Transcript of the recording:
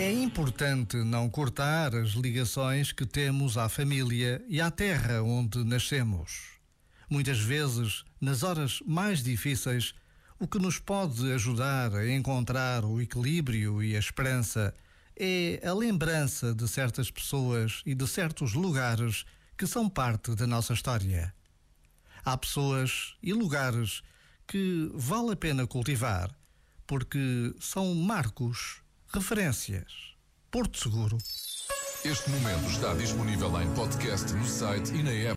É importante não cortar as ligações que temos à família e à terra onde nascemos. Muitas vezes, nas horas mais difíceis, o que nos pode ajudar a encontrar o equilíbrio e a esperança é a lembrança de certas pessoas e de certos lugares que são parte da nossa história. Há pessoas e lugares que vale a pena cultivar porque são marcos Referências. Porto Seguro. Este momento está disponível em podcast no site e na app.